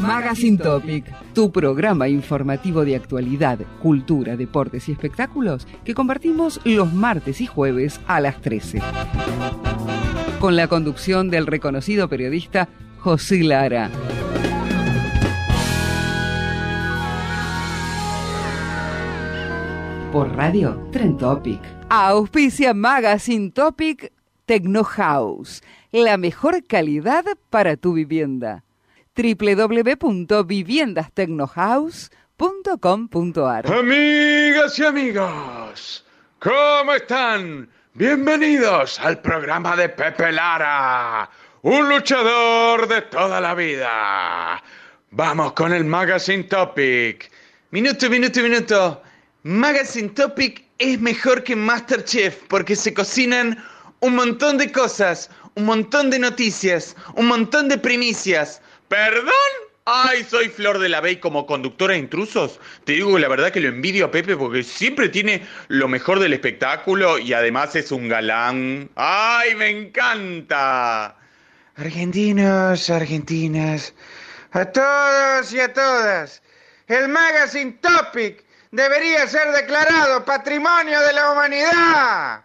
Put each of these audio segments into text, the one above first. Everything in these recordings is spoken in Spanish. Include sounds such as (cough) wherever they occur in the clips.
Magazine Topic, tu programa informativo de actualidad, cultura, deportes y espectáculos que compartimos los martes y jueves a las 13. Con la conducción del reconocido periodista José Lara. Por radio Tren Topic. Auspicia Magazine Topic Tecno House, la mejor calidad para tu vivienda www.viviendastecnohouse.com.ar Amigas y amigos, ¿cómo están? Bienvenidos al programa de Pepe Lara, un luchador de toda la vida. Vamos con el Magazine Topic. Minuto, minuto, minuto. Magazine Topic es mejor que Masterchef porque se cocinan un montón de cosas, un montón de noticias, un montón de primicias ¿Perdón? Ay, soy Flor de la Bey como conductora de intrusos. Te digo la verdad que lo envidio a Pepe porque siempre tiene lo mejor del espectáculo y además es un galán. ¡Ay, me encanta! Argentinos, argentinas, a todos y a todas, el Magazine Topic debería ser declarado Patrimonio de la Humanidad.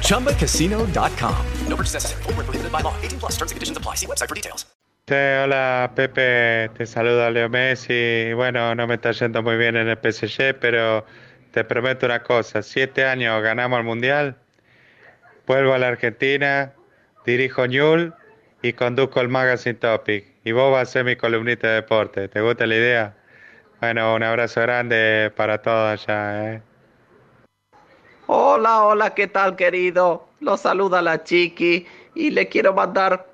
ChumbaCasino.com. No purchase necessary. Void prohibited by law. 18 plus terms and conditions apply. See website for details. hola Pepe, te saluda Leo Messi. Bueno, no me está yendo muy bien en el PSG, pero te prometo una cosa: siete años ganamos el mundial. Vuelvo a la Argentina, dirijo Ñul y conduzco el Magazine Topic. Y vos vas a ser mi columnista de deporte. ¿Te gusta la idea? Bueno, un abrazo grande para todos allá. ¿eh? Hola, hola, ¿qué tal querido? Lo saluda la chiqui y le quiero mandar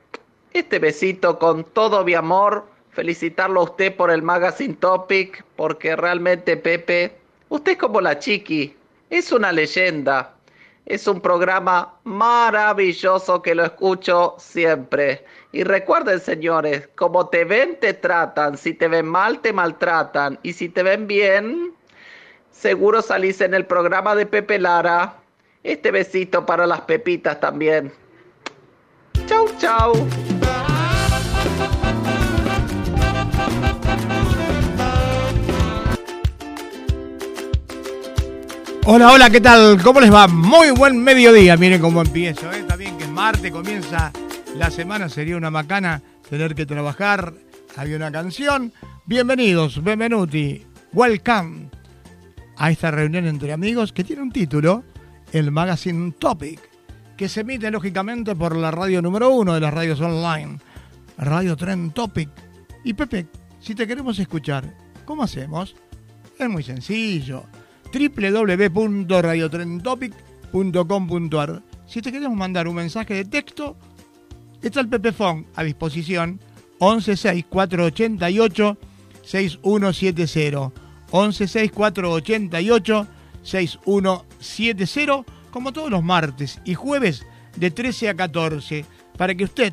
este besito con todo mi amor. Felicitarlo a usted por el Magazine Topic, porque realmente Pepe, usted es como la chiqui, es una leyenda. Es un programa maravilloso que lo escucho siempre. Y recuerden, señores, como te ven, te tratan. Si te ven mal, te maltratan. Y si te ven bien, seguro salís en el programa de Pepe Lara. Este besito para las pepitas también. Chau, chau. Hola, hola, ¿qué tal? ¿Cómo les va? Muy buen mediodía. Miren cómo empiezo. ¿eh? Está bien que Marte comienza la semana. Sería una macana tener que trabajar. Había una canción. Bienvenidos, benvenuti, welcome a esta reunión entre amigos que tiene un título, el Magazine Topic, que se emite lógicamente por la radio número uno de las radios online, Radio Tren Topic. Y Pepe, si te queremos escuchar, ¿cómo hacemos? Es muy sencillo www.radiotrentopic.com.ar. Si te queremos mandar un mensaje de texto, está el Pepefon a disposición 116488 6170. 116488 6170, como todos los martes y jueves de 13 a 14, para que usted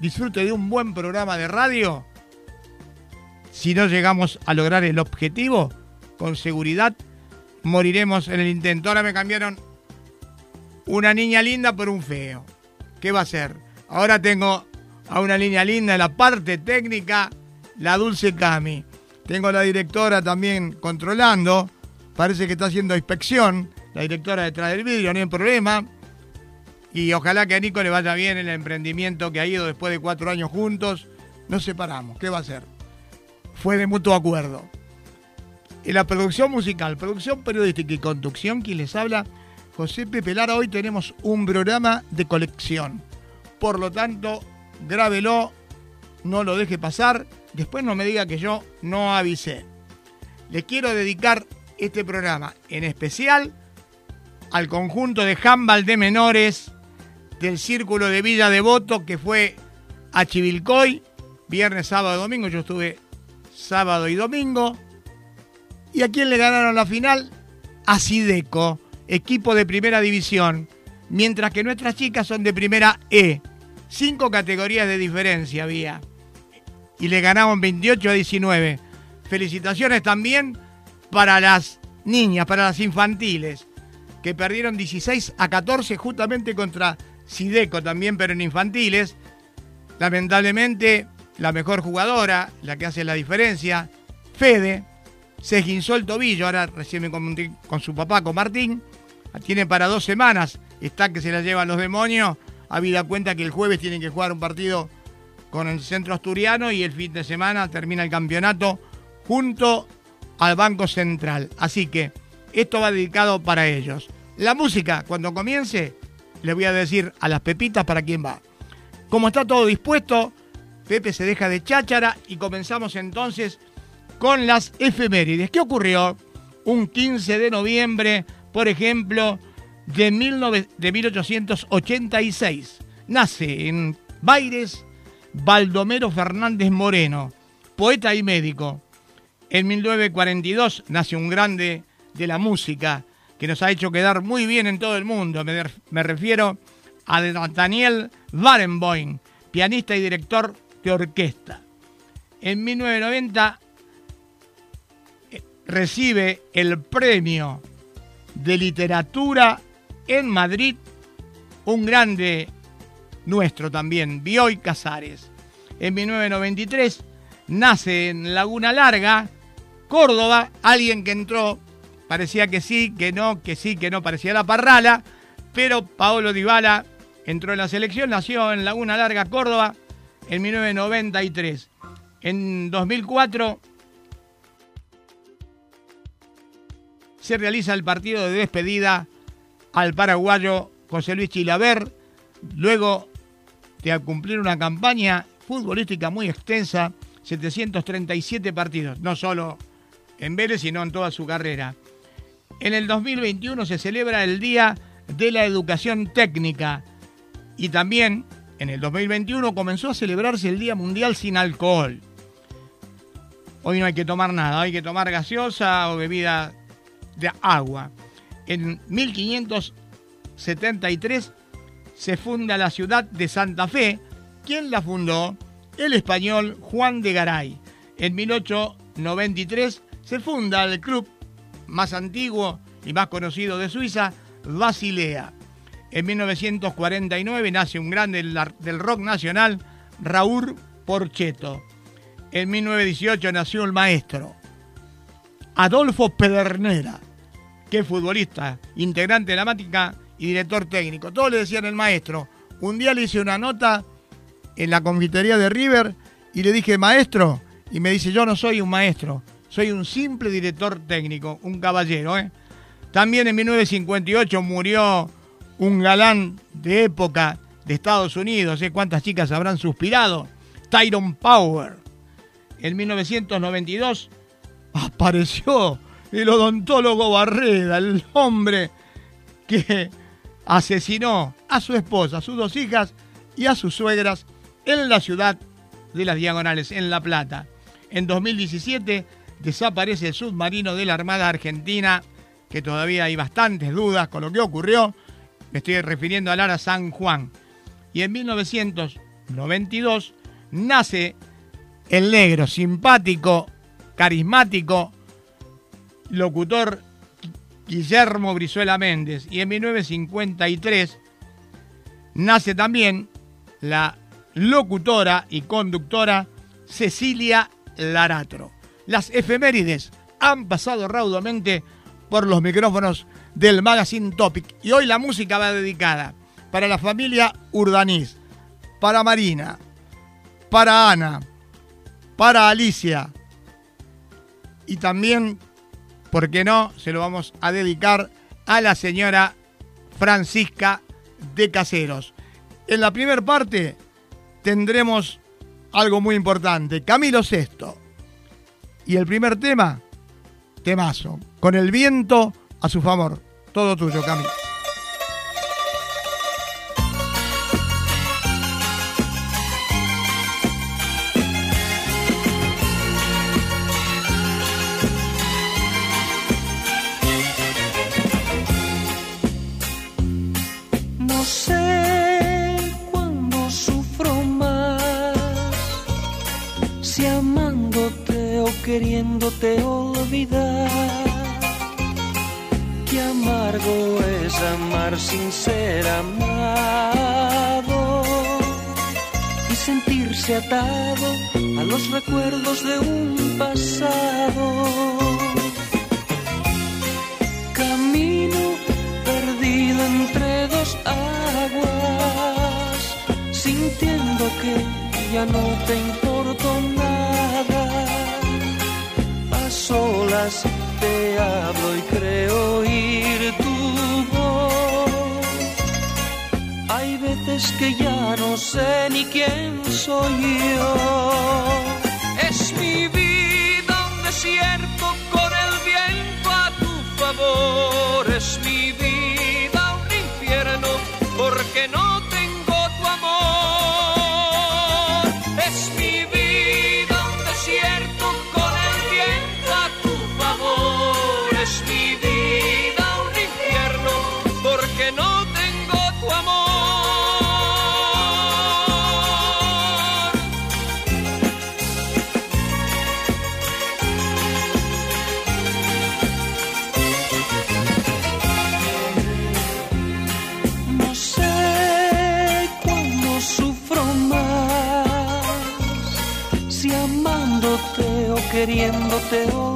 disfrute de un buen programa de radio si no llegamos a lograr el objetivo, con seguridad moriremos en el intento. Ahora me cambiaron una niña linda por un feo. ¿Qué va a ser? Ahora tengo a una niña linda en la parte técnica, la Dulce Cami. Tengo a la directora también controlando. Parece que está haciendo inspección. La directora detrás del vidrio, no hay problema. Y ojalá que a Nico le vaya bien el emprendimiento que ha ido después de cuatro años juntos. Nos separamos. ¿Qué va a hacer? Fue de mutuo acuerdo. En la producción musical, producción periodística y conducción, quien les habla, José Pepe Lara. Hoy tenemos un programa de colección. Por lo tanto, grábelo, no lo deje pasar. Después no me diga que yo no avisé. Le quiero dedicar este programa en especial al conjunto de handball de menores del Círculo de Villa Devoto que fue a Chivilcoy, viernes, sábado y domingo. Yo estuve sábado y domingo. ¿Y a quién le ganaron la final? A Sideco, equipo de primera división, mientras que nuestras chicas son de primera E. Cinco categorías de diferencia había. Y le ganamos 28 a 19. Felicitaciones también para las niñas, para las infantiles, que perdieron 16 a 14 justamente contra Sideco también, pero en infantiles. Lamentablemente, la mejor jugadora, la que hace la diferencia, Fede, se esguinzó el tobillo, ahora recién me con su papá, con Martín, tiene para dos semanas, está que se la llevan los demonios, habida cuenta que el jueves tienen que jugar un partido con el centro asturiano y el fin de semana termina el campeonato junto al Banco Central. Así que esto va dedicado para ellos. La música, cuando comience, le voy a decir a las pepitas para quién va. Como está todo dispuesto, Pepe se deja de cháchara y comenzamos entonces con las efemérides. ¿Qué ocurrió? Un 15 de noviembre, por ejemplo, de, 1886. Nace en Baires Baldomero Fernández Moreno, poeta y médico. En 1942 nace un grande de la música que nos ha hecho quedar muy bien en todo el mundo. Me, refiero a Daniel Barenboim, pianista y director de orquesta. En 1990 eh, recibe el premio de literatura en Madrid un grande nuestro también, Bioy Casares. En 1993 nace en Laguna Larga, Córdoba, alguien que entró, parecía que sí, que no, que sí, que no, parecía la parrala, pero Paolo Dybala entró en la selección, nació en Laguna Larga, Córdoba, en 1993. En 2004 se realiza el partido de despedida al paraguayo José Luis Chilaver, luego de cumplir una campaña futbolística muy extensa, 737 partidos, no solo en Vélez, sino en toda su carrera. En el 2021 se celebra el Día de la Educación Técnica y también en el 2021 comenzó a celebrarse el Día Mundial sin Alcohol. Hoy no hay que tomar nada, hay que tomar gaseosa o bebida de agua. En 1573 se funda la ciudad de Santa Fe. ¿Quién la fundó? El español Juan de Garay. En 1893 se funda el club más antiguo y más conocido de Suiza, Basilea. En 1949 nace un grande del rock nacional, Raúl Porcheto. En 1918 nació el maestro Adolfo Pedernera que es futbolista, integrante de la mática y director técnico. Todos le decían el maestro. Un día le hice una nota en la confitería de River y le dije, maestro, y me dice, yo no soy un maestro, soy un simple director técnico, un caballero. ¿eh? También en 1958 murió un galán de época de Estados Unidos, ¿eh? ¿cuántas chicas habrán suspirado? Tyron Power. En 1992 apareció el odontólogo Barreda, el hombre que asesinó a su esposa, a sus dos hijas y a sus suegras en la ciudad de las Diagonales, en La Plata. En 2017 desaparece el submarino de la Armada Argentina, que todavía hay bastantes dudas con lo que ocurrió. Me estoy refiriendo al Ara San Juan. Y en 1992 nace el negro simpático carismático locutor Guillermo Brizuela Méndez. Y en 1953 nace también la locutora y conductora Cecilia Laratro. Las efemérides han pasado raudamente por los micrófonos del Magazine Topic y hoy la música va dedicada para la familia Urdaniz, para Marina, para Ana, para Alicia y también, ¿por qué no?, se lo vamos a dedicar a la señora Francisca de Caseros. En la primera parte tendremos algo muy importante, Camilo VI. Y el primer tema, temazo, con el viento a su favor. Todo tuyo, Camilo. Queriéndote olvidar. Qué amargo es amar sin ser amado y sentirse atado a los recuerdos de un pasado. Camino perdido entre dos aguas, sintiendo que ya no te importo nada. Te hablo y creo oír tu voz. Hay veces que ya no sé ni quién soy yo. Es mi vida un desierto con el viento a tu favor. Queriéndote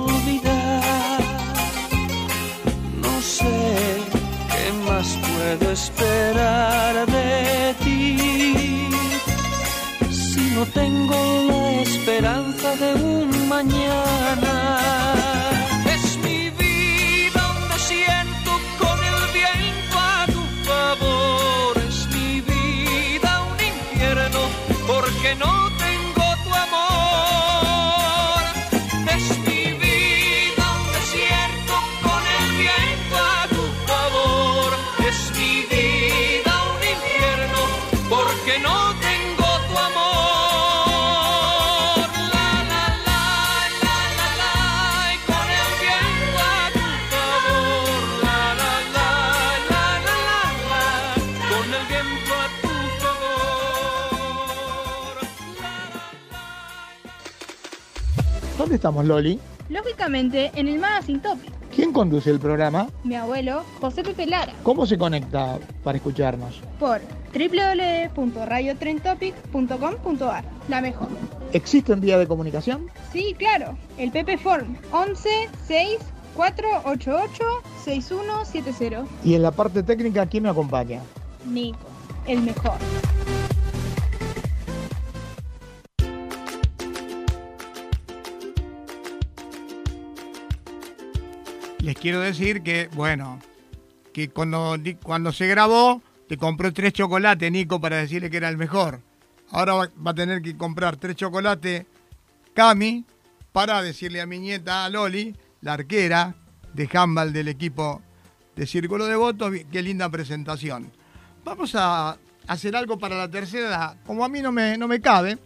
¿Dónde estamos, Loli? Lógicamente, en el Magazine Topic. ¿Quién conduce el programa? Mi abuelo, José Pepe Lara, ¿Cómo se conecta para escucharnos? por www.radiotrentopic.com.ar. La mejor. ¿Existe un día de comunicación? Sí, claro. El Pepe Form 11 6 488 6170. Y en la parte técnica, ¿quién me acompaña? Nico, el mejor. Les quiero decir que, bueno, que cuando, cuando se grabó, te compró tres chocolates, Nico, para decirle que era el mejor. Ahora va, a tener que comprar tres chocolates Cami para decirle a mi nieta Loli, la arquera de handball del equipo de Círculo de Votos, qué linda presentación. Vamos a hacer algo para la tercera edad. Como a mí no me, no me cabe,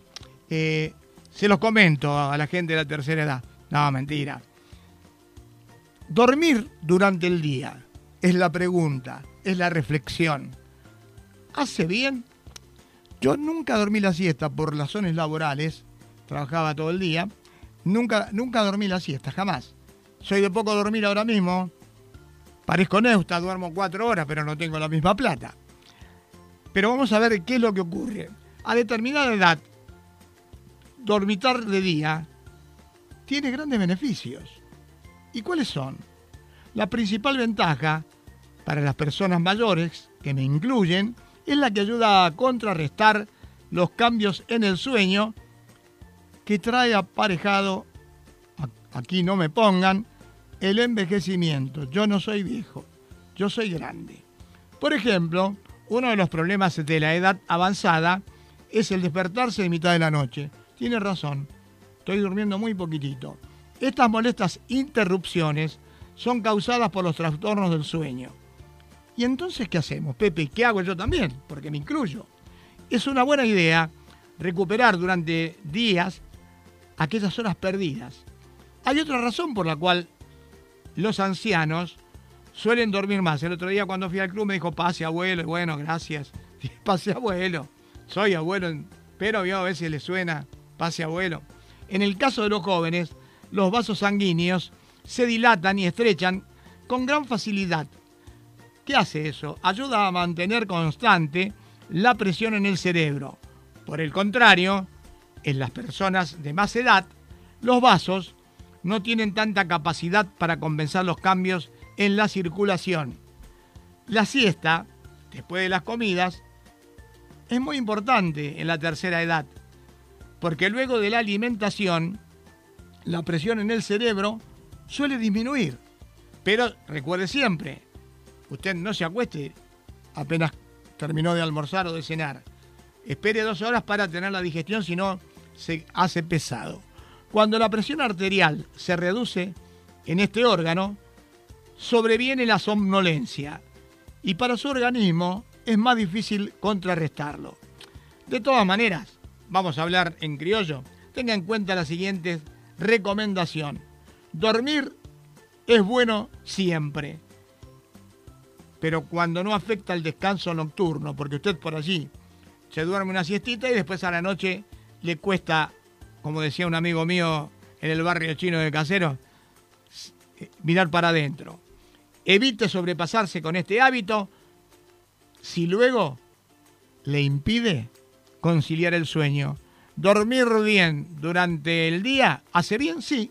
eh, se los comento a la gente de la tercera edad. No, mentira. Dormir durante el día es la pregunta, es la reflexión. ¿Hace bien? Yo nunca dormí la siesta por razones laborales, trabajaba todo el día Nunca, nunca dormí la siesta, jamás. Soy de poco dormir ahora mismo. Parezco neusta, duermo cuatro horas, pero no tengo la misma plata. Pero vamos a ver qué es lo que ocurre. A determinada edad, dormitar de día tiene grandes beneficios. ¿Y cuáles son? La principal ventaja para las personas mayores, que me incluyen, es la que ayuda a contrarrestar los cambios en el sueño que trae aparejado, aquí no me pongan, el envejecimiento. Yo no soy viejo, yo soy grande. Por ejemplo, uno de los problemas de la edad avanzada es el despertarse de mitad de la noche. Tiene razón, estoy durmiendo muy poquitito. Estas molestas interrupciones son causadas por los trastornos del sueño. ¿Y entonces qué hacemos, Pepe? ¿Qué hago yo también? Porque me incluyo. Es una buena idea recuperar durante días aquellas horas perdidas. Hay otra razón por la cual los ancianos suelen dormir más. El otro día cuando fui al club me dijo, pase abuelo, y bueno, gracias. (laughs) Pase abuelo. Soy abuelo, pero a ver si le suena, pase abuelo. En el caso de los jóvenes, los vasos sanguíneos se dilatan y estrechan con gran facilidad. ¿Qué hace eso? Ayuda a mantener constante la presión en el cerebro. Por el contrario, en las personas de más edad, los vasos no tienen tanta capacidad para compensar los cambios en la circulación. La siesta, después de las comidas, es muy importante en la tercera edad, porque luego de la alimentación, la presión en el cerebro suele disminuir. Pero recuerde siempre, usted no se acueste apenas terminó de almorzar o de cenar. Espere dos horas para tener la digestión, si no se hace pesado. Cuando la presión arterial se reduce en este órgano, sobreviene la somnolencia y para su organismo es más difícil contrarrestarlo. De todas maneras, vamos a hablar en criollo, tenga en cuenta la siguiente recomendación. Dormir es bueno siempre, pero cuando no afecta el descanso nocturno, porque usted por allí se duerme una siestita y después a la noche le cuesta, como decía un amigo mío en el barrio chino de Casero, mirar para adentro. Evite sobrepasarse con este hábito si luego le impide conciliar el sueño. Dormir bien durante el día hace bien, sí,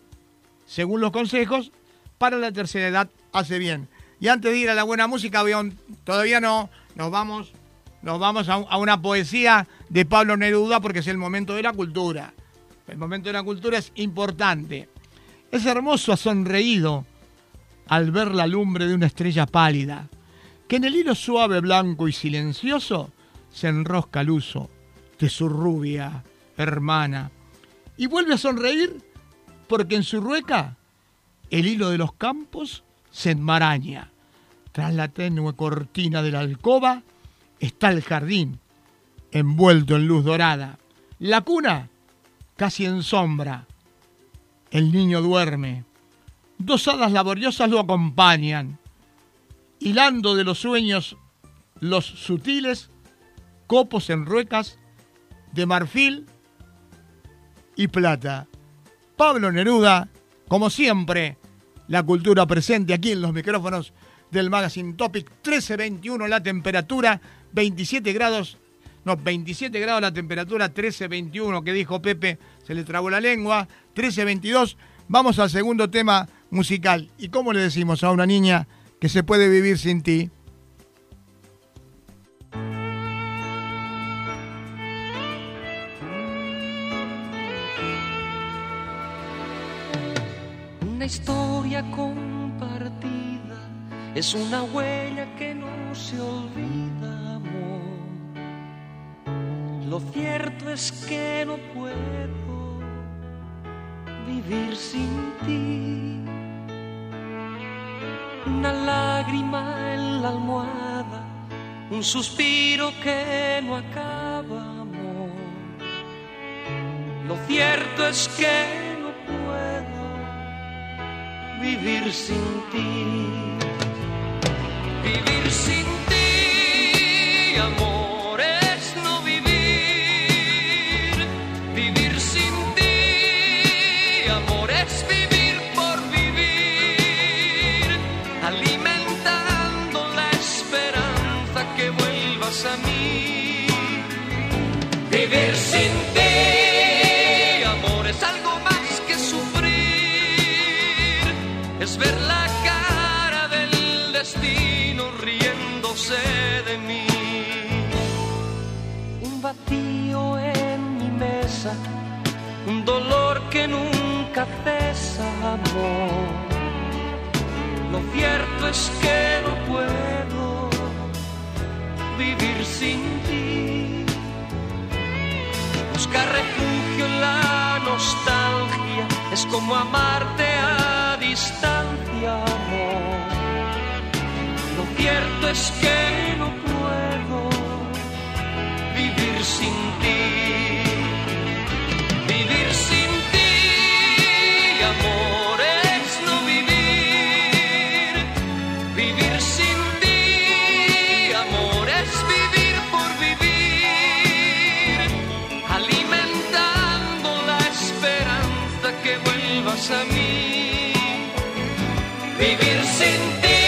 según los consejos, para la tercera edad hace bien. Y antes de ir a la buena música, todavía no, nos vamos, nos vamos a, una poesía de Pablo Neruda porque es el momento de la cultura. El momento de la cultura es importante. Es hermoso, ha sonreído al ver la lumbre de una estrella pálida, que en el hilo suave, blanco y silencioso se enrosca el uso de su rubia hermana. Y vuelve a sonreír porque en su rueca el hilo de los campos se enmaraña. Tras la tenue cortina de la alcoba está el jardín, envuelto en luz dorada. La cuna casi en sombra. El niño duerme. Dos hadas laboriosas lo acompañan, hilando de los sueños los sutiles copos en ruecas de marfil y plata. Pablo Neruda, como siempre, la cultura presente aquí en los micrófonos del Magazine Topic. 13.21 la temperatura, 27 grados, no, 27 grados la temperatura, 13.21 que dijo Pepe, se le trabó la lengua, 13.22. Vamos al segundo tema musical. ¿Y cómo le decimos a una niña que se puede vivir sin ti? Una historia compartida es una huella que no se olvida, amor. Lo cierto es que no puedo vivir sin ti. Una lágrima en la almohada, un suspiro que no acaba, amor. Lo cierto es que vivir sin ti. Vivir sin ti, amor, es ver la cara del destino riéndose de mí. Un vacío en mi mesa, un dolor que nunca cesa, amor. Lo cierto es que no puedo vivir sin ti. Buscar refugio en la nostalgia es como amarte a distancia, amor. Lo cierto es que no puedo vivir sin ti. Vivir sin ti,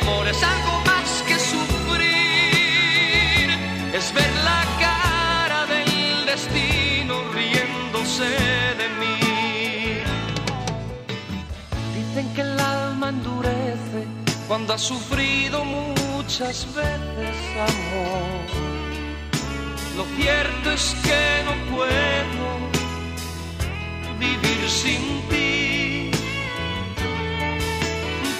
amor, es algo más que sufrir. Es ver la cara del destino riéndose de mí. Dicen que el alma endurece cuando ha sufrido muchas veces amor. Lo cierto es que no puedo vivir sin ti.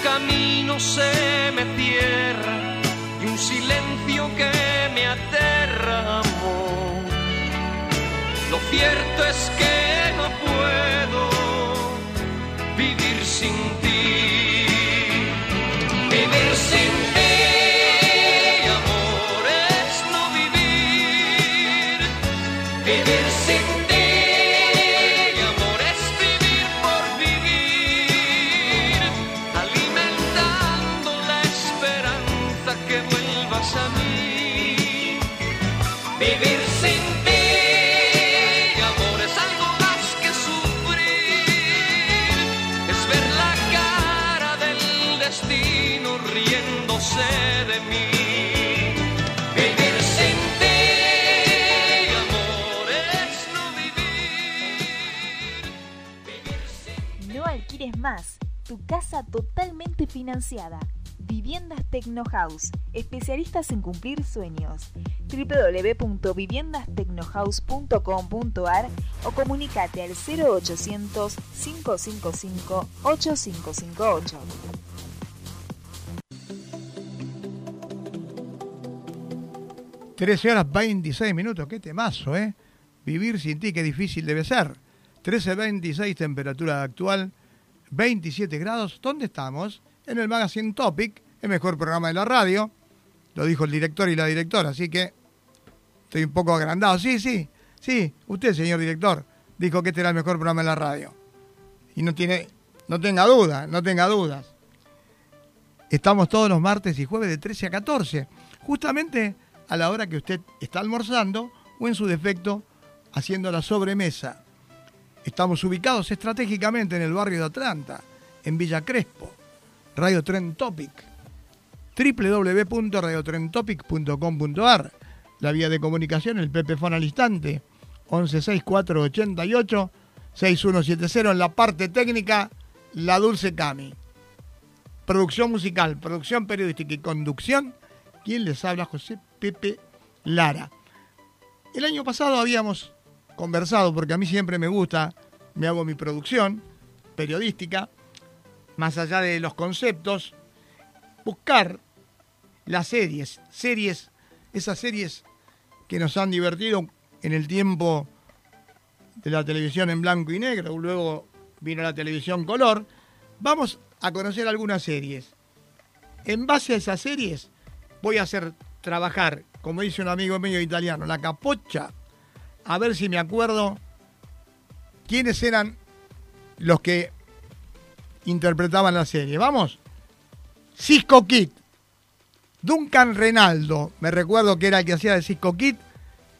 Camino se me cierra y un silencio que me aterra, amor. Lo cierto es que no puedo vivir sin ti. Totalmente financiada. Viviendas Tecno House, especialistas en cumplir sueños. www.viviendastecnohouse.com.ar o comunicate al 0800 555 8558. Trece horas 26 minutos, qué temazo, ¿eh? Vivir sin ti, qué difícil debe ser. 13.26 temperatura actual, 27 grados. ¿Dónde estamos? En el Magazine Topic, el mejor programa de la radio. Lo dijo el director y la directora, así que estoy un poco agrandado. Sí, sí, sí, usted, señor director, dijo que este era el mejor programa de la radio. Y no tiene, no tenga duda, no tenga dudas. Estamos todos los martes y jueves de 13 a 14, justamente a la hora que usted está almorzando o en su defecto haciendo la sobremesa. Estamos ubicados estratégicamente en el barrio de Atlanta, en Villa Crespo. Radio Tren Topic, www.radiotrentopic.com.ar. La vía de comunicación, el Pepefón al instante, 116488 6170 en la parte técnica, la Dulce Cami. Producción musical, producción periodística y conducción, quien les habla José Pepe Lara. El año pasado habíamos conversado, porque a mí siempre me gusta, me hago mi producción periodística, más allá de los conceptos, buscar las series, series, esas series que nos han divertido en el tiempo de la televisión en blanco y negro, luego vino la televisión color, vamos a conocer algunas series. En base a esas series voy a hacer trabajar, como dice un amigo mío italiano, la capocha, a ver si me acuerdo quiénes eran los que interpretaban la serie. Vamos. Cisco Kid. Duncan Renaldo. Me recuerdo que era el que hacía de Cisco Kid.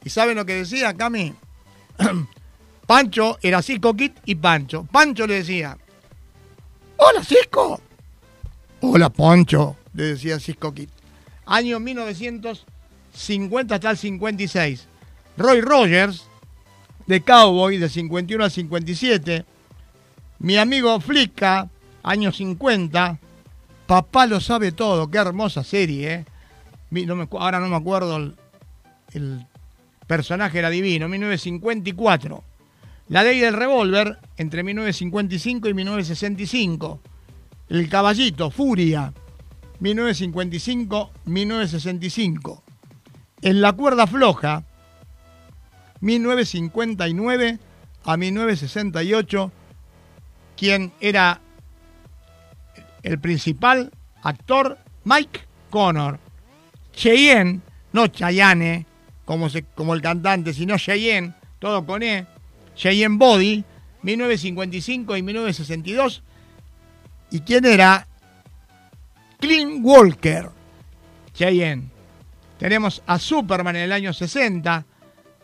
¿Y saben lo que decía, Cami? (clears throat) Pancho era Cisco Kid y Pancho. Pancho le decía, Hola Cisco. Hola Pancho, le decía Cisco Kid. Año 1950 hasta el 56. Roy Rogers, de Cowboy, de 51 al 57. Mi amigo Flicka, años 50. Papá lo sabe todo, qué hermosa serie, ¿eh? No me ahora no me acuerdo el, el personaje era divino, 1954. La ley del revólver entre 1955 y 1965. El caballito, Furia, 1955-1965. En la cuerda floja, 1959 a 1968, quien era el principal actor, Mike Connor. Cheyenne, no Chayane, como, se, como el cantante, sino Cheyenne, todo con E. Cheyenne Body, 1955 y 1962. ¿Y quién era? Clint Walker, Cheyenne. Tenemos a Superman en el año 60,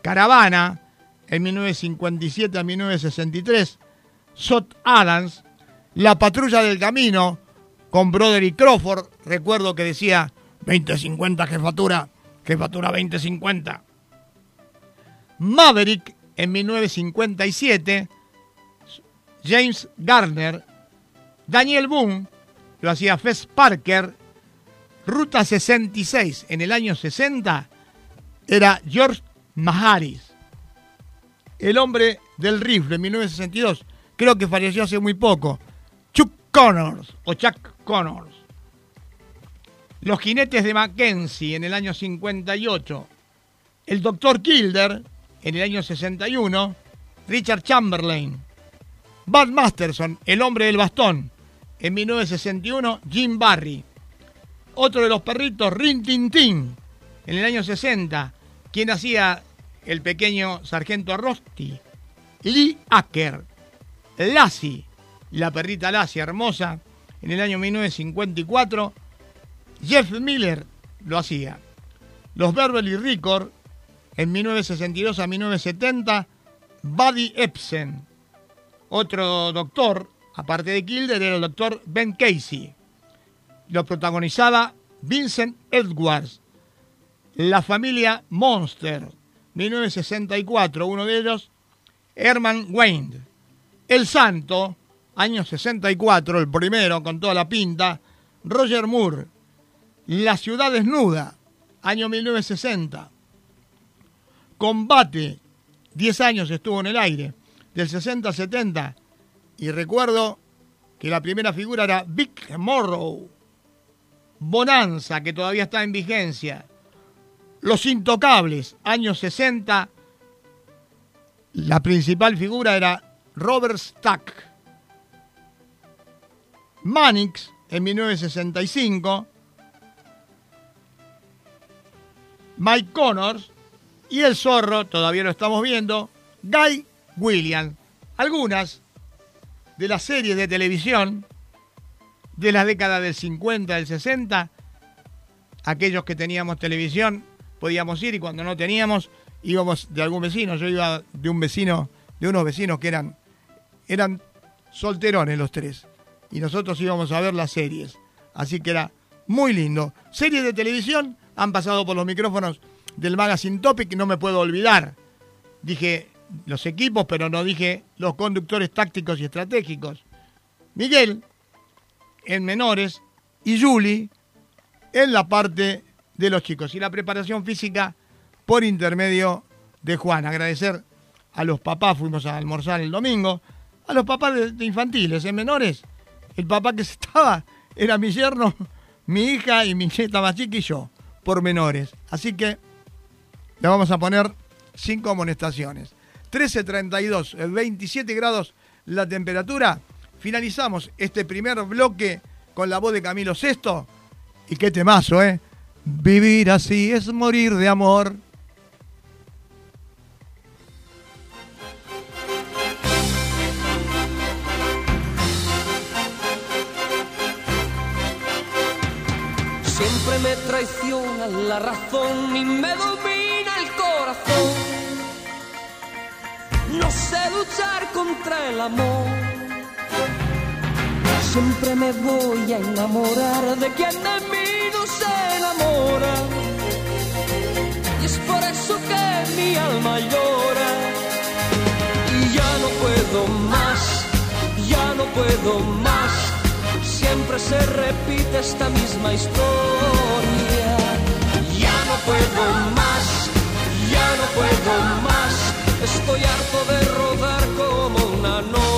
Caravana en 1957 a 1963, Sot Adams, La Patrulla del Camino con Broderick Crawford, recuerdo que decía 2050 jefatura, jefatura 2050. Maverick en 1957, James Garner, Daniel Boone, lo hacía Fess Parker, Ruta 66 en el año 60 era George Maharis. El hombre del rifle en 1962, creo que falleció hace muy poco. Chuck Connors o Chuck Connors. Los jinetes de Mackenzie en el año 58. El doctor Kilder en el año 61. Richard Chamberlain. Bud Masterson, el hombre del bastón. En 1961, Jim Barry. Otro de los perritos, Rin Tin Tin. En el año 60, quien hacía el pequeño sargento Rosti. Lee Acker. Lassie, la perrita Lassie hermosa, en el año 1954. Jeff Miller lo hacía. Los Beverly Record, en 1962 a 1970. Buddy Epson, otro doctor, aparte de Kilder, era el doctor Ben Casey. Lo protagonizaba Vincent Edwards. La familia Monster, 1964, uno de ellos, Herman Wayne. El Santo, año 64, el primero con toda la pinta, Roger Moore. La ciudad desnuda, año 1960. Combate, 10 años estuvo en el aire, del 60 al 70. Y recuerdo que la primera figura era Vic Morrow. Bonanza, que todavía está en vigencia. Los Intocables, años 60. La principal figura era Robert Stack. Mannix, en 1965. Mike Connors. Y el zorro, todavía lo estamos viendo, Guy Williams. Algunas de las series de televisión de las décadas del 50, del 60, aquellos que teníamos televisión podíamos ir y cuando no teníamos íbamos de algún vecino. Yo iba de un vecino, de unos vecinos que eran, eran solterones los tres. Y nosotros íbamos a ver las series. Así que era muy lindo. Series de televisión han pasado por los micrófonos del Magazine Topic, no me puedo olvidar. Dije los equipos, pero no dije los conductores tácticos y estratégicos. Miguel, en menores, y Julie, en la parte de los chicos. Y la preparación física por intermedio de Juan. Agradecer a los papás, fuimos a almorzar el domingo, a los papás de, infantiles, en menores. El papá que (laughs) estaba era mi yerno, mi hija y mi nieta más chica y yo, por menores. Así que le vamos a poner cinco amonestaciones. 13.32, 27 grados la temperatura. Finalizamos este primer bloque con la voz de Camilo Sesto. Y qué temazo, ¿eh? Vivir así es morir de amor. Siempre me traiciona la razón y me domina el corazón. No sé luchar contra el amor. Siempre me voy a enamorar de quien de mí Y es por eso que mi alma llora. Y ya no puedo más, ya no puedo más. siempre se repite esta misma historia. Ya no puedo más, ya no puedo más, estoy harto de rodar como una noria.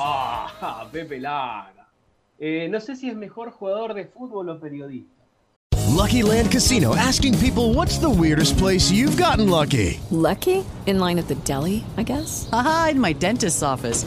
(laughs) Ah, Pepe Lara. Eh, no sé si es mejor jugador de fútbol o periodista. Lucky Land Casino asking people what's the weirdest place you've gotten lucky? Lucky? In line at the deli, I guess? Aha, in my dentist's office.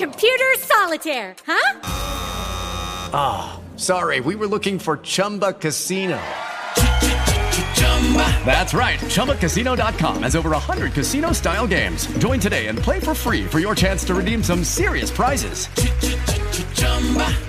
Computer solitaire, huh? Ah, sorry, we were looking for Chumba Casino. That's right. ChumbaCasino.com has over 100 casino style games. Join today and play for free for your chance to redeem some serious prizes.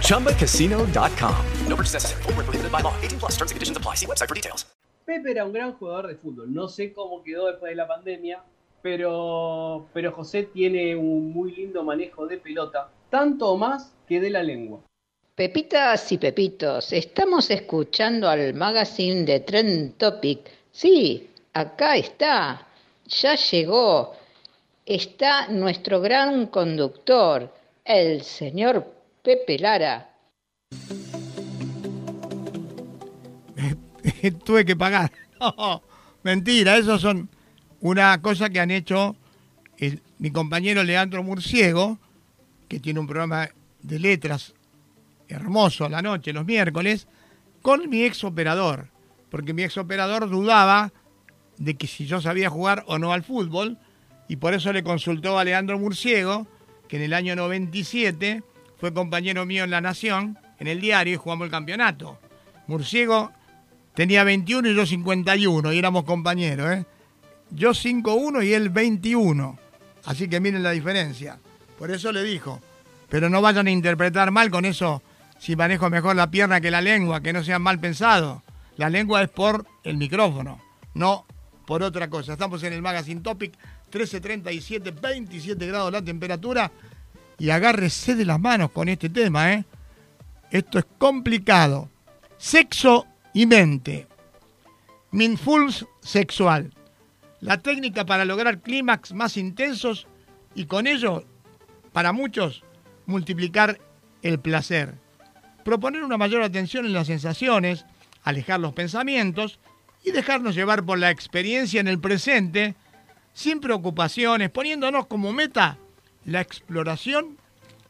ChumbaCasino.com. No purchase necessary. Void prohibited by law. 18 plus. Terms and conditions apply. See website for details. Pepe era un gran jugador de fútbol. No sé cómo quedó después de la pandemia, pero, pero José tiene un muy lindo manejo de pelota, tanto o más que de la lengua. Pepitas y Pepitos, estamos escuchando al magazine de Trend Topic. Sí, acá está, ya llegó. Está nuestro gran conductor, el señor Pepe Lara. (laughs) Tuve que pagar. (laughs) mentira, eso son una cosa que han hecho mi compañero Leandro Murciego, que tiene un programa de letras hermoso a la noche, los miércoles, con mi ex operador. Porque mi ex operador dudaba de que si yo sabía jugar o no al fútbol, y por eso le consultó a Leandro Murciego, que en el año 97 fue compañero mío en La Nación, en el diario, y jugamos el campeonato. Murciego tenía 21 y yo 51, y éramos compañeros, ¿eh? Yo 5-1 y él 21. Así que miren la diferencia. Por eso le dijo. Pero no vayan a interpretar mal con eso si manejo mejor la pierna que la lengua, que no sean mal pensados. La lengua es por el micrófono, no por otra cosa. Estamos en el Magazine Topic, 1337, 27 grados la temperatura. Y agárrese de las manos con este tema, ¿eh? Esto es complicado. Sexo y mente. Mindfulness sexual. La técnica para lograr clímax más intensos y con ello, para muchos, multiplicar el placer. Proponer una mayor atención en las sensaciones, alejar los pensamientos y dejarnos llevar por la experiencia en el presente, sin preocupaciones, poniéndonos como meta la exploración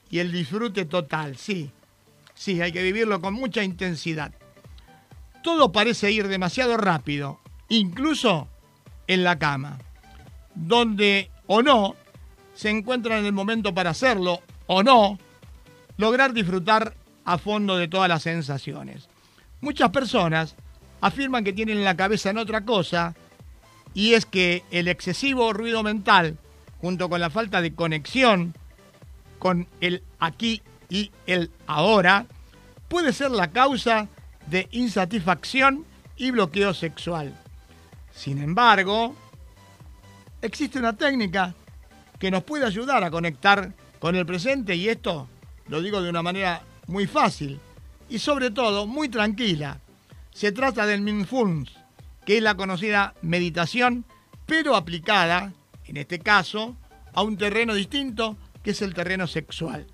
y el disfrute total. Sí, sí, hay que vivirlo con mucha intensidad. Todo parece ir demasiado rápido, incluso en la cama, donde o no se encuentra en el momento para hacerlo o no, lograr disfrutar a fondo de todas las sensaciones. Muchas personas afirman que tienen la cabeza en otra cosa y es que el excesivo ruido mental, junto con la falta de conexión con el aquí y el ahora, puede ser la causa de insatisfacción y bloqueo sexual. Sin embargo, existe una técnica que nos puede ayudar a conectar con el presente y esto lo digo de una manera muy fácil y sobre todo muy tranquila. Se trata del mindfulness, que es la conocida meditación, pero aplicada, en este caso, a un terreno distinto que es el terreno sexual.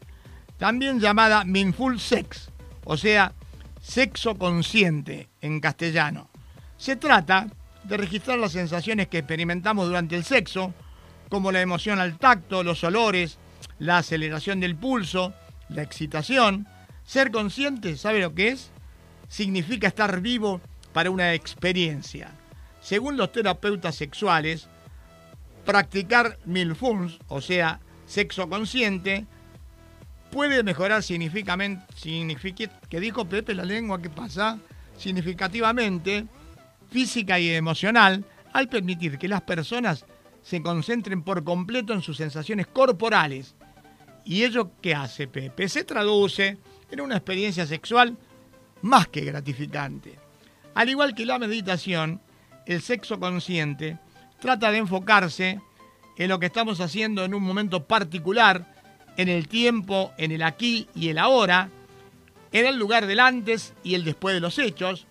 También llamada mindful sex, o sea, sexo consciente en castellano. Se trata de registrar las sensaciones que experimentamos durante el sexo, como la emoción al tacto, los olores, la aceleración del pulso, la excitación. Ser consciente, ¿sabe lo que es? Significa estar vivo para una experiencia. Según los terapeutas sexuales, practicar mindfulness, o sea, sexo consciente, puede mejorar significativamente, que dijo Pepe la lengua, ¿qué pasa? Significativamente, física y emocional, al permitir que las personas se concentren por completo en sus sensaciones corporales. ¿Y ello qué hace Pepe? Se traduce en una experiencia sexual más que gratificante. Al igual que la meditación, el sexo consciente trata de enfocarse en lo que estamos haciendo en un momento particular, en el tiempo, en el aquí y el ahora, en el lugar del antes y el después de los hechos,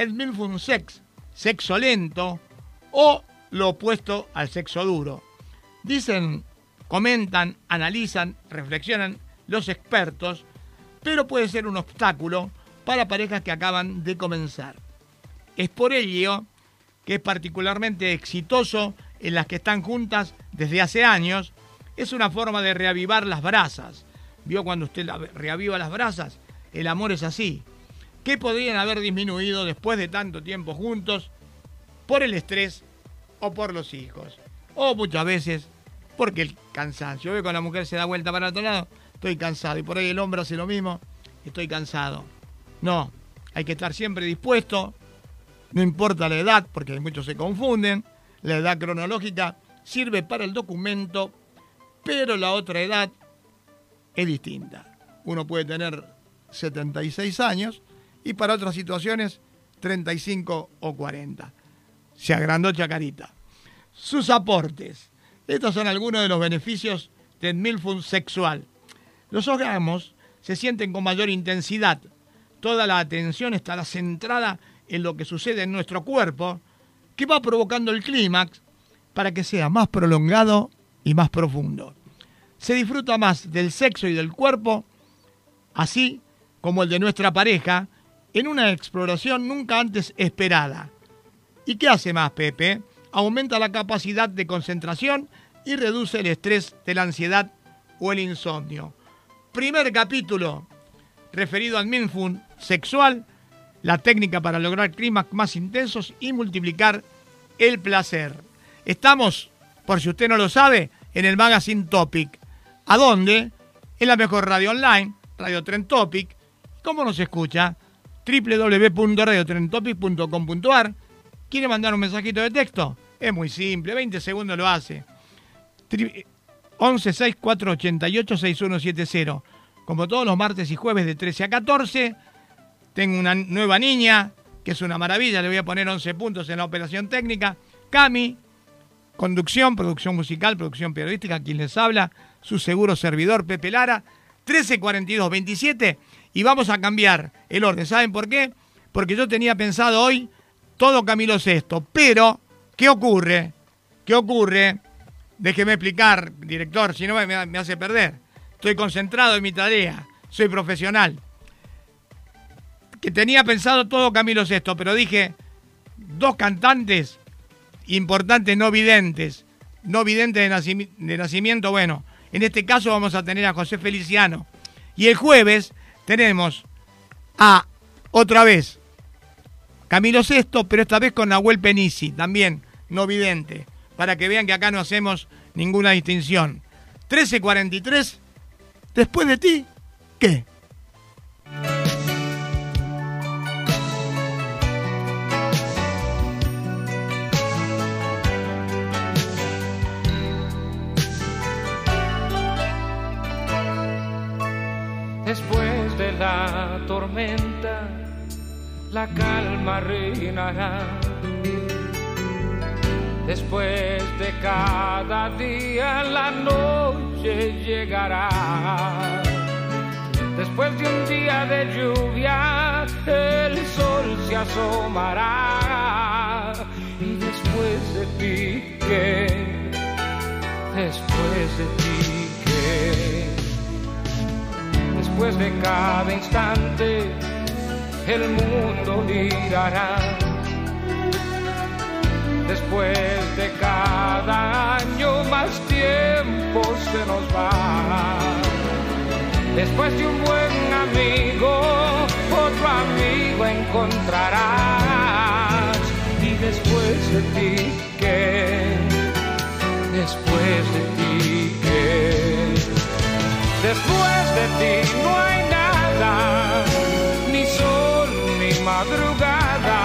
el mindful sex, sexo lento, o lo opuesto al sexo duro. Dicen, comentan, analizan, reflexionan los expertos, pero puede ser un obstáculo para parejas que acaban de comenzar. Es por ello que es particularmente exitoso en las que están juntas desde hace años, es una forma de reavivar las brasas. ¿Vio cuando usted reaviva las brasas? El amor es así. ¿Qué podrían haber disminuido después de tanto tiempo juntos por el estrés o por los hijos? O muchas veces porque el cansancio. Ve cuando la mujer se da vuelta para otro lado, estoy cansado. Y por ahí el hombre hace lo mismo, estoy cansado. No, hay que estar siempre dispuesto, no importa la edad, porque muchos se confunden. La edad cronológica sirve para el documento, pero la otra edad es distinta. Uno puede tener 76 años y para otras situaciones 35 o 40. Se agrandó Chacarita. Sus aportes. Estos son algunos de los beneficios del milfun sexual. Los orgasmos se sienten con mayor intensidad. Toda la atención estará centrada en lo que sucede en nuestro cuerpo, que va provocando el clímax para que sea más prolongado y más profundo. Se disfruta más del sexo y del cuerpo, así como el de nuestra pareja, en una exploración nunca antes esperada. ¿Y qué hace más, Pepe? Aumenta la capacidad de concentración y reduce el estrés de la ansiedad o el insomnio. Primer capítulo referido al mindful sexual, la técnica para lograr clímax más intensos y multiplicar el placer. Estamos, por si usted no lo sabe, en el Magazine Topic. ¿A dónde? En la mejor radio online, Radio Tren Topic. ¿Cómo nos escucha? www.radiotrentopic.com.ar. ¿Quiere mandar un mensajito de texto? Es muy simple, 20 segundos lo hace. 11 64 88 6170. Como todos los martes y jueves de 13 a 14, tengo una nueva niña, que es una maravilla, le voy a poner 11 puntos en la operación técnica. Cami, conducción, producción musical, producción periodística, quien les habla, su seguro servidor Pepe Lara, 1342 27 y vamos a cambiar el orden. ¿Saben por qué? Porque yo tenía pensado hoy todo Camilo Sexto, pero ¿qué ocurre? ¿Qué ocurre? Déjeme explicar, director, si no me, me hace perder. Estoy concentrado en mi tarea, soy profesional. Que tenía pensado todo Camilo Sexto, pero dije, dos cantantes importantes no videntes, no videntes de, de nacimiento, bueno, en este caso vamos a tener a José Feliciano. Y el jueves tenemos a, otra vez, Camilo Sexto, pero esta vez con Nahuel Penisi, también no vidente, para que vean que acá no hacemos ninguna distinción. 13.43, después de ti, ¿qué? La tormenta, la calma reinará. Después de cada día, la noche llegará. Después de un día de lluvia, el sol se asomará. Y después de ti, ¿qué? Después de ti, ¿qué? Después de cada instante el mundo girará. Después de cada año más tiempo se nos va. Después de un buen amigo, otro amigo encontrarás. Y después de ti, ¿qué? Después de ti, ¿qué? Después de no hay nada, ni sol, ni madrugada,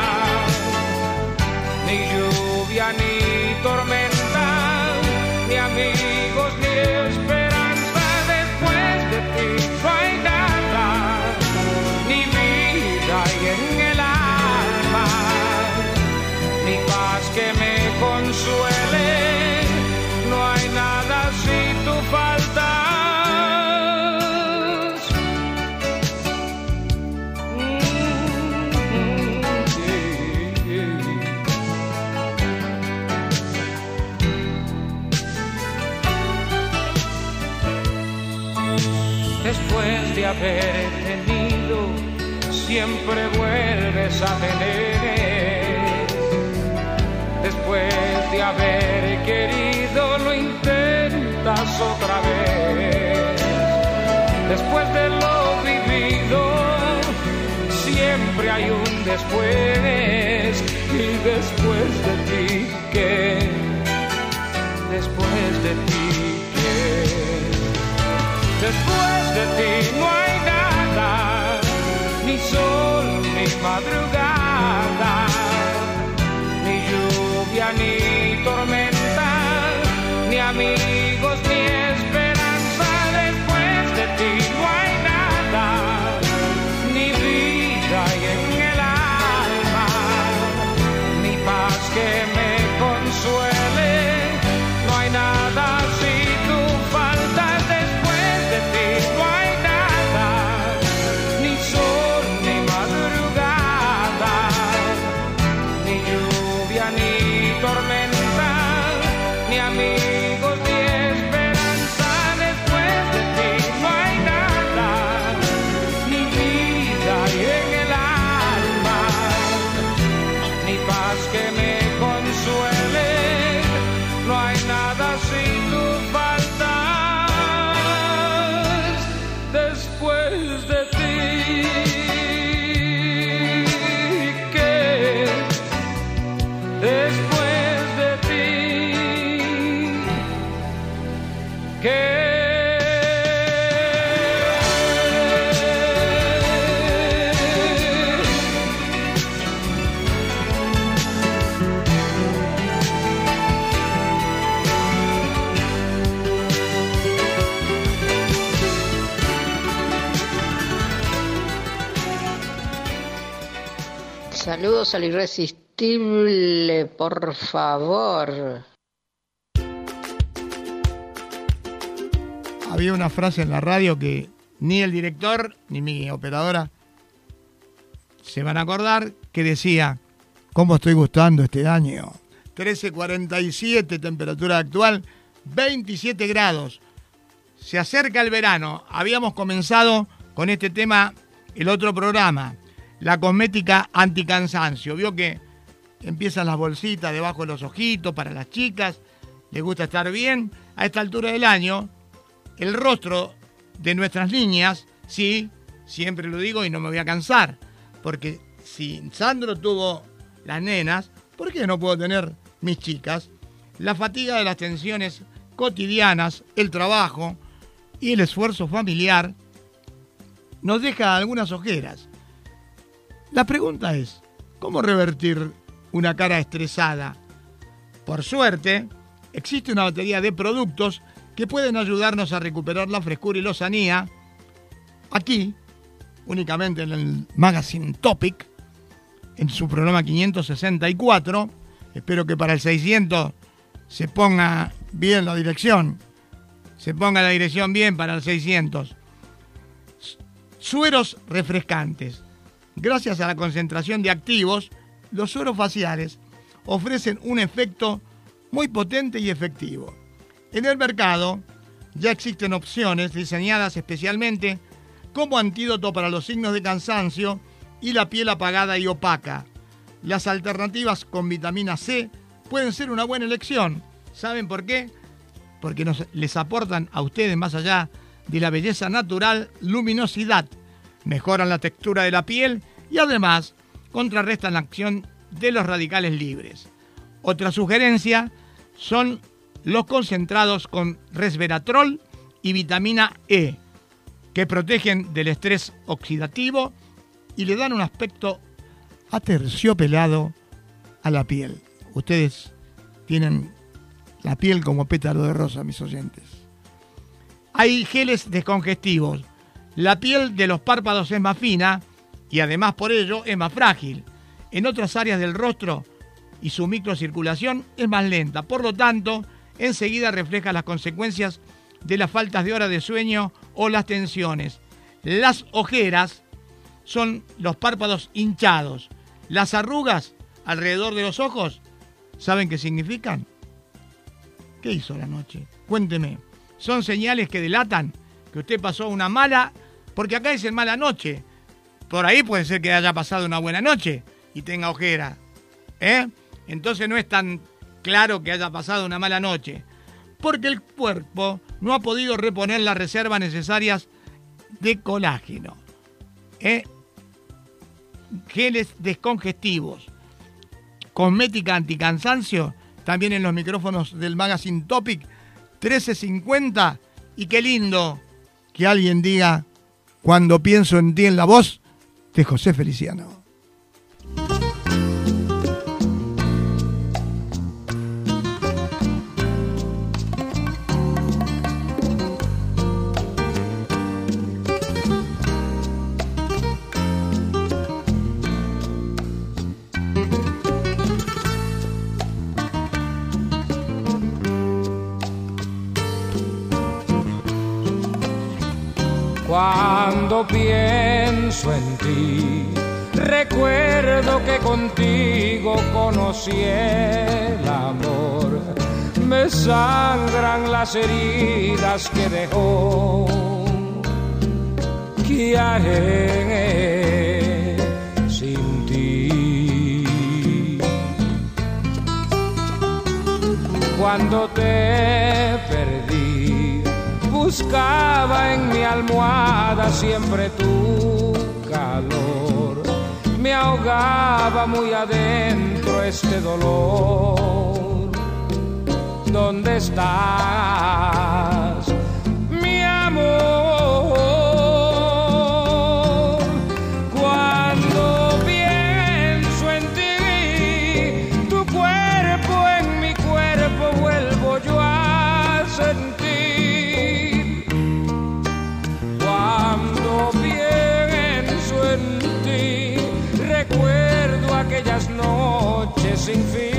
ni lluvia, ni tormenta, haber tenido, siempre vuelves a tener. Después de haber querido, lo intentas otra vez. Después de lo vivido, siempre hay un después. Y después de ti, ¿qué? Después de ti. Después de ti no hay nada, ni sol, ni madrugada, ni lluvia, ni tormenta, ni amigos, Saludos al irresistible, por favor. Había una frase en la radio que ni el director ni mi operadora se van a acordar que decía, ¿cómo estoy gustando este año? 13.47 temperatura actual, 27 grados. Se acerca el verano. Habíamos comenzado con este tema el otro programa, la cosmética anticansancio. Vio que empiezan las bolsitas debajo de los ojitos para las chicas, les gusta estar bien. A esta altura del año, el rostro de nuestras niñas, sí, siempre lo digo y no me voy a cansar, porque si Sandro tuvo las nenas, ¿por qué no puedo tener mis chicas? La fatiga de las tensiones cotidianas, el trabajo y el esfuerzo familiar nos deja algunas ojeras. La pregunta es, ¿cómo revertir una cara estresada? Por suerte, existe una batería de productos que pueden ayudarnos a recuperar la frescura y lozanía. Aquí, únicamente en el Magazine Topic, en su programa 564. Espero que para el 600 se ponga bien la dirección. Se ponga la dirección bien para el 600. Sueros refrescantes. Gracias a la concentración de activos, los sueros faciales ofrecen un efecto muy potente y efectivo. En el mercado ya existen opciones diseñadas especialmente como antídoto para los signos de cansancio y la piel apagada y opaca. Las alternativas con vitamina C pueden ser una buena elección. ¿Saben por qué? Porque les aportan a ustedes más allá de la belleza natural, luminosidad, mejoran la textura de la piel y además contrarrestan la acción de los radicales libres. Otra sugerencia son los concentrados con resveratrol y vitamina E, que protegen del estrés oxidativo y le dan un aspecto aterciopelado a la piel. Ustedes tienen la piel como pétalo de rosa, mis oyentes. Hay geles descongestivos. La piel de los párpados es más fina y además por ello es más frágil. En otras áreas del rostro y su microcirculación es más lenta. Por lo tanto, enseguida refleja las consecuencias de las faltas de hora de sueño o las tensiones. Las ojeras son los párpados hinchados. Las arrugas alrededor de los ojos, ¿saben qué significan? ¿Qué hizo la noche? Cuénteme. Son señales que delatan que usted pasó una mala, porque acá dicen mala noche. Por ahí puede ser que haya pasado una buena noche y tenga ojera. ¿Eh? Entonces no es tan claro que haya pasado una mala noche. Porque el cuerpo no ha podido reponer las reservas necesarias de colágeno. ¿Eh? Geles descongestivos. Cosmética anticansancio. También en los micrófonos del Magazine Topic 1350. Y qué lindo que alguien diga, cuando pienso en ti en la voz de José Feliciano. Cuando pienso en ti, recuerdo que contigo conocí el amor. Me sangran las heridas que dejó. ¿Qué haré sin ti? Cuando te buscaba en mi almohada siempre tu calor. Me ahogaba muy adentro este dolor. ¿Dónde estás, losing fear.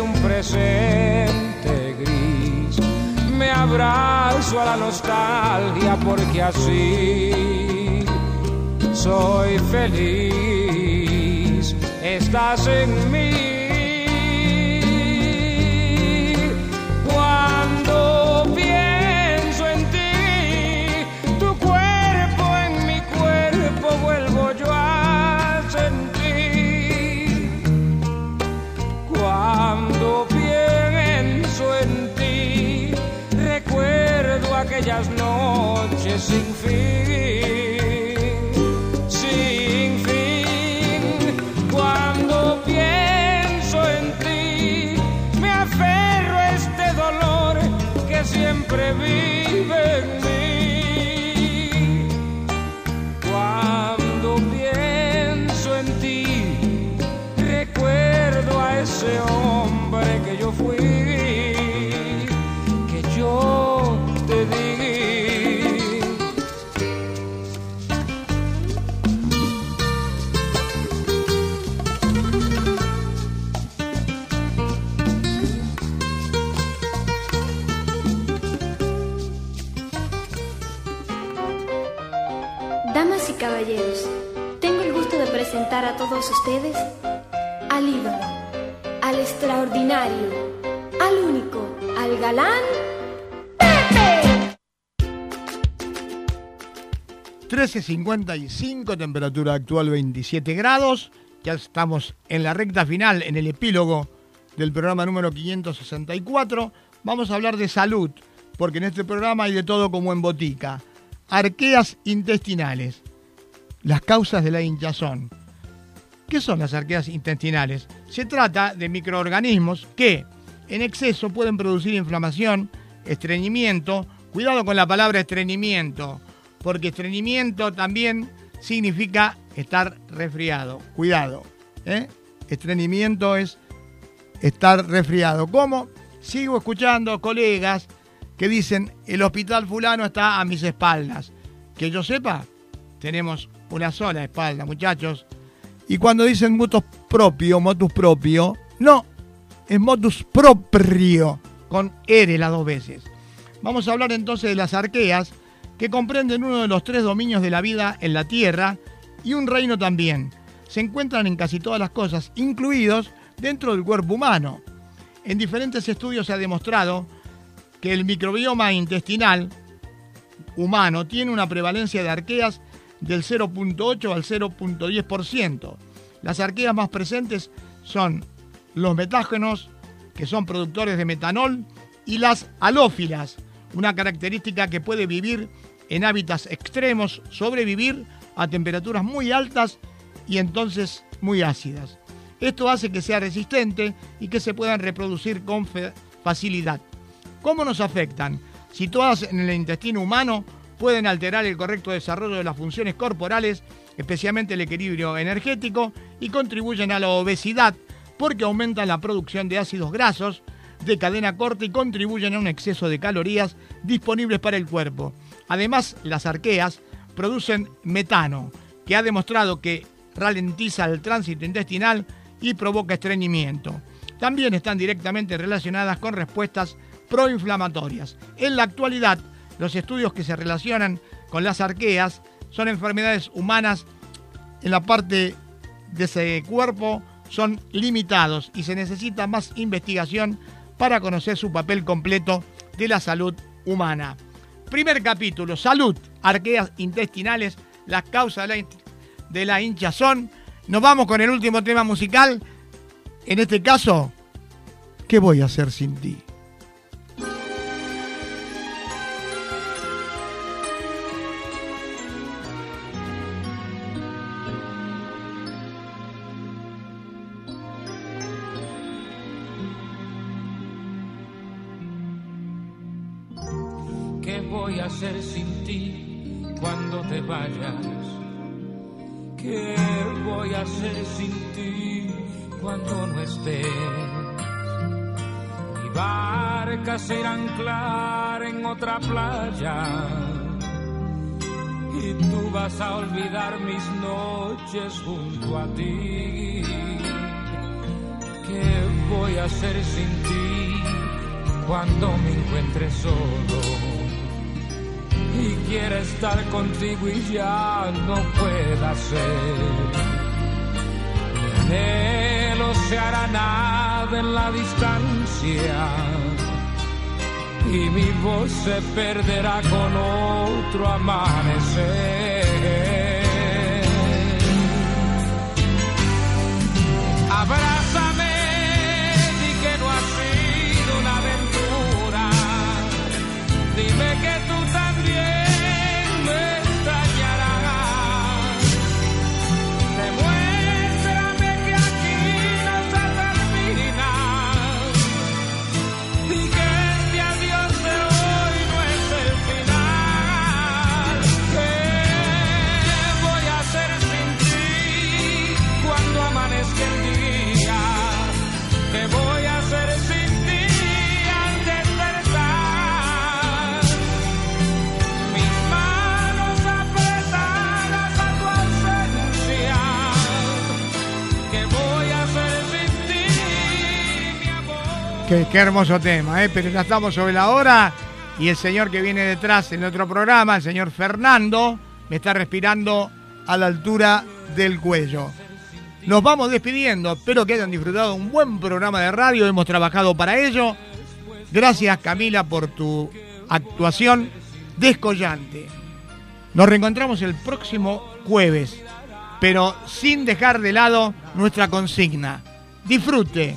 Un presente gris. Me abrazo a la nostalgia porque así soy feliz. Estás en mí. Aquellas noches sin fin, sin fin. Cuando pienso en ti, me aferro a este dolor que siempre vive en mí. Cuando pienso en ti, recuerdo a ese hombre a todos ustedes al ídolo, al extraordinario, al único, al galán 13.55, temperatura actual 27 grados. Ya estamos en la recta final, en el epílogo del programa número 564. Vamos a hablar de salud, porque en este programa hay de todo como en botica. Arqueas intestinales, las causas de la hinchazón. ¿Qué son las arqueas intestinales? Se trata de microorganismos que en exceso pueden producir inflamación, estreñimiento. Cuidado con la palabra estreñimiento, porque estreñimiento también significa estar resfriado. Cuidado. ¿eh? Estreñimiento es estar resfriado. ¿Cómo? Sigo escuchando colegas que dicen el hospital fulano está a mis espaldas. Que yo sepa, tenemos una sola espalda, muchachos. Y cuando dicen motus propio, motus propio, no, es motus proprio, con R las dos veces. Vamos a hablar entonces de las arqueas, que comprenden uno de los tres dominios de la vida en la Tierra y un reino también. Se encuentran en casi todas las cosas, incluidos dentro del cuerpo humano. En diferentes estudios se ha demostrado que el microbioma intestinal humano tiene una prevalencia de arqueas del 0.8 al 0.10%. Las arqueas más presentes son los metágenos, que son productores de metanol, y las halófilas, una característica que puede vivir en hábitats extremos, sobrevivir a temperaturas muy altas y entonces muy ácidas. Esto hace que sea resistente y que se puedan reproducir con facilidad. ¿Cómo nos afectan? Situadas en el intestino humano, pueden alterar el correcto desarrollo de las funciones corporales, especialmente el equilibrio energético, y contribuyen a la obesidad porque aumentan la producción de ácidos grasos de cadena corta y contribuyen a un exceso de calorías disponibles para el cuerpo. Además, las arqueas producen metano, que ha demostrado que ralentiza el tránsito intestinal y provoca estreñimiento. También están directamente relacionadas con respuestas proinflamatorias. En la actualidad, los estudios que se relacionan con las arqueas son enfermedades humanas en la parte de ese cuerpo son limitados y se necesita más investigación para conocer su papel completo de la salud humana. Primer capítulo, salud, arqueas intestinales, las causas de la, hinchazón. Nos vamos con el último tema musical. En este caso, ¿qué voy a hacer sin ti? Cuando no estés? Mi barca se irá a anclar en otra playa y tú vas a olvidar mis noches junto a ti. ¿Qué voy a hacer sin ti cuando me encuentre solo? y quiere estar contigo y ya no pueda ser. Se hará nada en la distancia y mi voz se perderá con otro amanecer. Qué, hermoso tema, ¿eh? pero ya estamos sobre la hora y el señor que viene detrás en otro programa, el señor Fernando, me está respirando a la altura del cuello. Nos vamos despidiendo, espero que hayan disfrutado un buen programa de radio, hemos trabajado para ello. Gracias Camila por tu actuación descollante. Nos reencontramos el próximo jueves, pero sin dejar de lado nuestra consigna. Disfrute